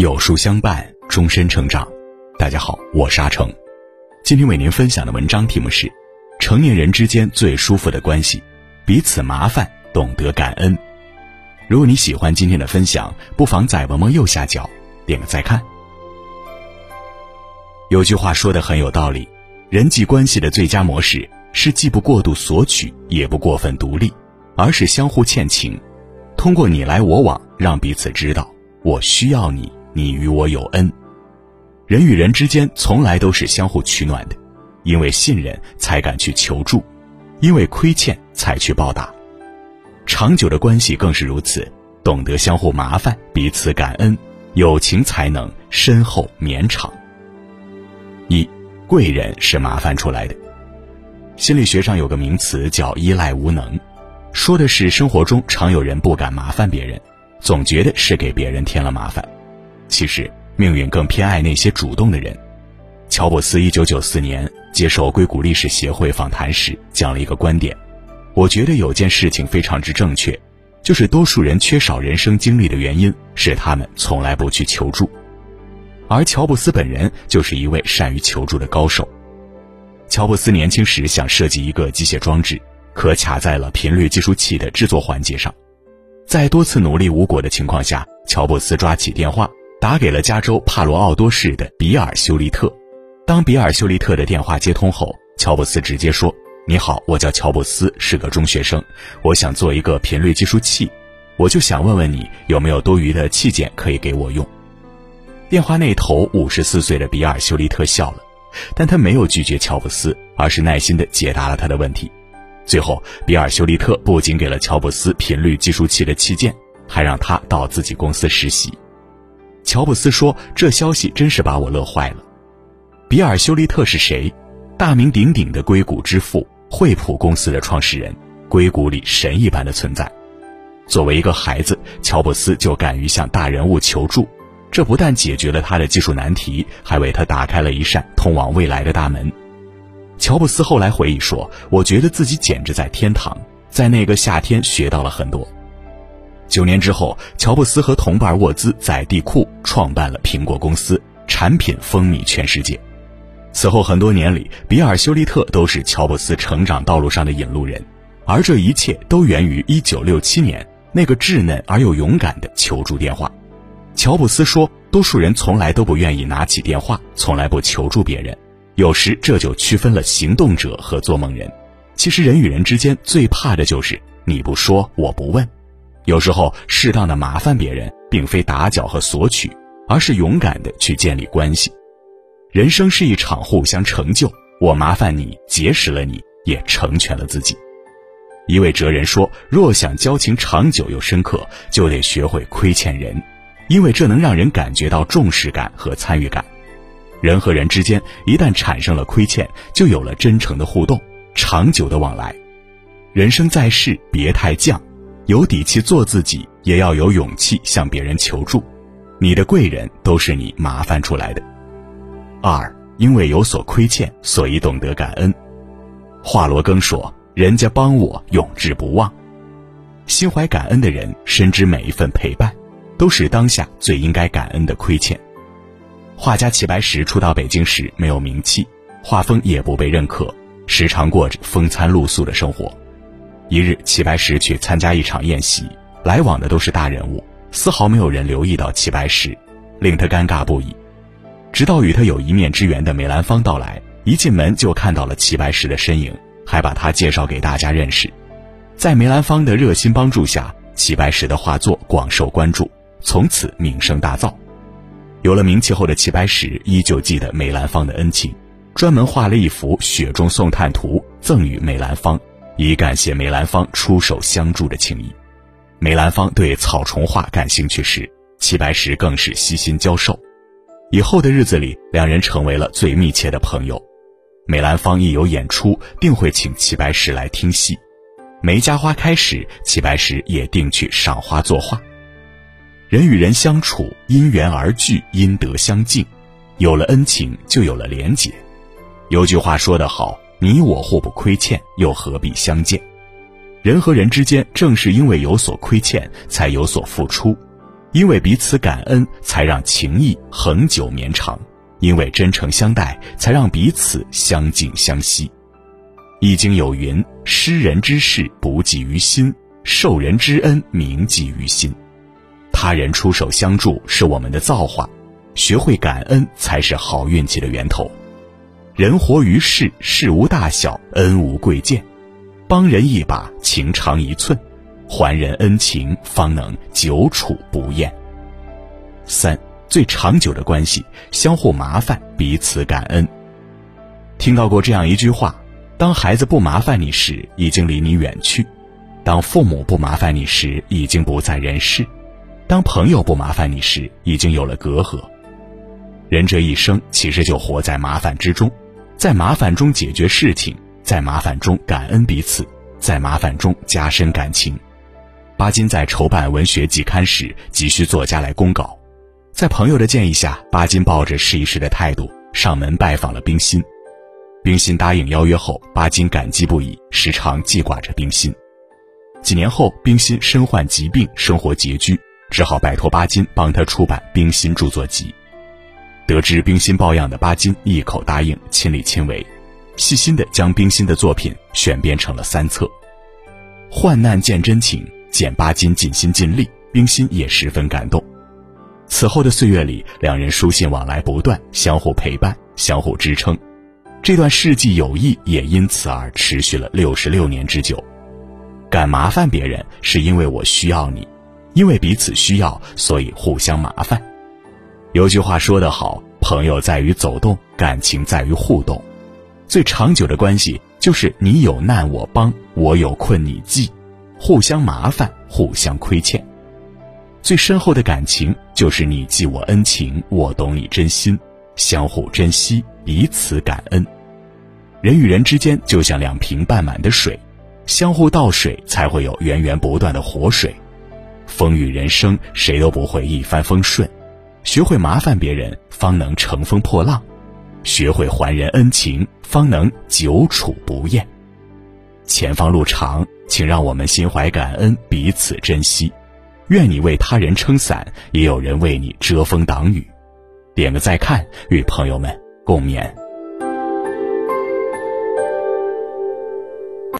有书相伴，终身成长。大家好，我是阿成。今天为您分享的文章题目是：成年人之间最舒服的关系，彼此麻烦，懂得感恩。如果你喜欢今天的分享，不妨在文末右下角点个再看。有句话说的很有道理：人际关系的最佳模式是既不过度索取，也不过分独立，而是相互欠情，通过你来我往，让彼此知道我需要你。你与我有恩，人与人之间从来都是相互取暖的，因为信任才敢去求助，因为亏欠才去报答。长久的关系更是如此，懂得相互麻烦，彼此感恩，友情才能深厚绵长。一，贵人是麻烦出来的。心理学上有个名词叫依赖无能，说的是生活中常有人不敢麻烦别人，总觉得是给别人添了麻烦。其实，命运更偏爱那些主动的人。乔布斯一九九四年接受硅谷历史协会访谈时讲了一个观点，我觉得有件事情非常之正确，就是多数人缺少人生经历的原因是他们从来不去求助，而乔布斯本人就是一位善于求助的高手。乔布斯年轻时想设计一个机械装置，可卡在了频率计数器的制作环节上，在多次努力无果的情况下，乔布斯抓起电话。打给了加州帕罗奥多市的比尔修利特。当比尔修利特的电话接通后，乔布斯直接说：“你好，我叫乔布斯，是个中学生，我想做一个频率计数器，我就想问问你有没有多余的器件可以给我用。”电话那头五十四岁的比尔修利特笑了，但他没有拒绝乔布斯，而是耐心地解答了他的问题。最后，比尔修利特不仅给了乔布斯频率计数器的器件，还让他到自己公司实习。乔布斯说：“这消息真是把我乐坏了。”比尔·休利特是谁？大名鼎鼎的硅谷之父，惠普公司的创始人，硅谷里神一般的存在。作为一个孩子，乔布斯就敢于向大人物求助，这不但解决了他的技术难题，还为他打开了一扇通往未来的大门。乔布斯后来回忆说：“我觉得自己简直在天堂，在那个夏天学到了很多。”九年之后，乔布斯和同伴沃兹在地库创办了苹果公司，产品风靡全世界。此后很多年里，比尔·休利特都是乔布斯成长道路上的引路人，而这一切都源于1967年那个稚嫩而又勇敢的求助电话。乔布斯说：“多数人从来都不愿意拿起电话，从来不求助别人，有时这就区分了行动者和做梦人。其实人与人之间最怕的就是你不说，我不问。”有时候，适当的麻烦别人，并非打搅和索取，而是勇敢的去建立关系。人生是一场互相成就，我麻烦你，结识了你，也成全了自己。一位哲人说：“若想交情长久又深刻，就得学会亏欠人，因为这能让人感觉到重视感和参与感。人和人之间一旦产生了亏欠，就有了真诚的互动，长久的往来。人生在世，别太犟。”有底气做自己，也要有勇气向别人求助。你的贵人都是你麻烦出来的。二，因为有所亏欠，所以懂得感恩。华罗庚说：“人家帮我，永志不忘。”心怀感恩的人，深知每一份陪伴，都是当下最应该感恩的亏欠。画家齐白石初到北京时没有名气，画风也不被认可，时常过着风餐露宿的生活。一日，齐白石去参加一场宴席，来往的都是大人物，丝毫没有人留意到齐白石，令他尴尬不已。直到与他有一面之缘的梅兰芳到来，一进门就看到了齐白石的身影，还把他介绍给大家认识。在梅兰芳的热心帮助下，齐白石的画作广受关注，从此名声大噪。有了名气后的齐白石依旧记得梅兰芳的恩情，专门画了一幅《雪中送炭图》赠予梅兰芳。以感谢梅兰芳出手相助的情谊。梅兰芳对草虫画感兴趣时，齐白石更是悉心教授。以后的日子里，两人成为了最密切的朋友。梅兰芳一有演出，定会请齐白石来听戏。梅家花开时，齐白石也定去赏花作画。人与人相处，因缘而聚，因德相敬，有了恩情，就有了连结。有句话说得好。你我互不亏欠，又何必相见？人和人之间，正是因为有所亏欠，才有所付出。因为彼此感恩，才让情谊恒久绵长；因为真诚相待，才让彼此相敬相惜。《易经》有云：“施人之事不记于心，受人之恩铭记于心。”他人出手相助是我们的造化，学会感恩才是好运气的源头。人活于世，事无大小，恩无贵贱，帮人一把，情长一寸。还人恩情，方能久处不厌。三最长久的关系，相互麻烦，彼此感恩。听到过这样一句话：当孩子不麻烦你时，已经离你远去；当父母不麻烦你时，已经不在人世；当朋友不麻烦你时，已经有了隔阂。人这一生其实就活在麻烦之中，在麻烦中解决事情，在麻烦中感恩彼此，在麻烦中加深感情。巴金在筹办文学季刊时，急需作家来公稿，在朋友的建议下，巴金抱着试一试的态度上门拜访了冰心。冰心答应邀约后，巴金感激不已，时常记挂着冰心。几年后，冰心身患疾病，生活拮据，只好拜托巴金帮他出版《冰心著作集》。得知冰心抱恙的巴金一口答应，亲力亲为，细心地将冰心的作品选编成了三册。患难见真情。见巴金尽心尽力，冰心也十分感动。此后的岁月里，两人书信往来不断，相互陪伴，相互支撑。这段世纪友谊也因此而持续了六十六年之久。敢麻烦别人，是因为我需要你，因为彼此需要，所以互相麻烦。有句话说得好：“朋友在于走动，感情在于互动。”最长久的关系就是你有难我帮，我有困你济。互相麻烦，互相亏欠，最深厚的感情就是你记我恩情，我懂你真心，相互珍惜，彼此感恩。人与人之间就像两瓶半满的水，相互倒水才会有源源不断的活水。风雨人生，谁都不会一帆风顺，学会麻烦别人，方能乘风破浪；学会还人恩情，方能久处不厌。前方路长。请让我们心怀感恩，彼此珍惜。愿你为他人撑伞，也有人为你遮风挡雨。点个再看，与朋友们共勉。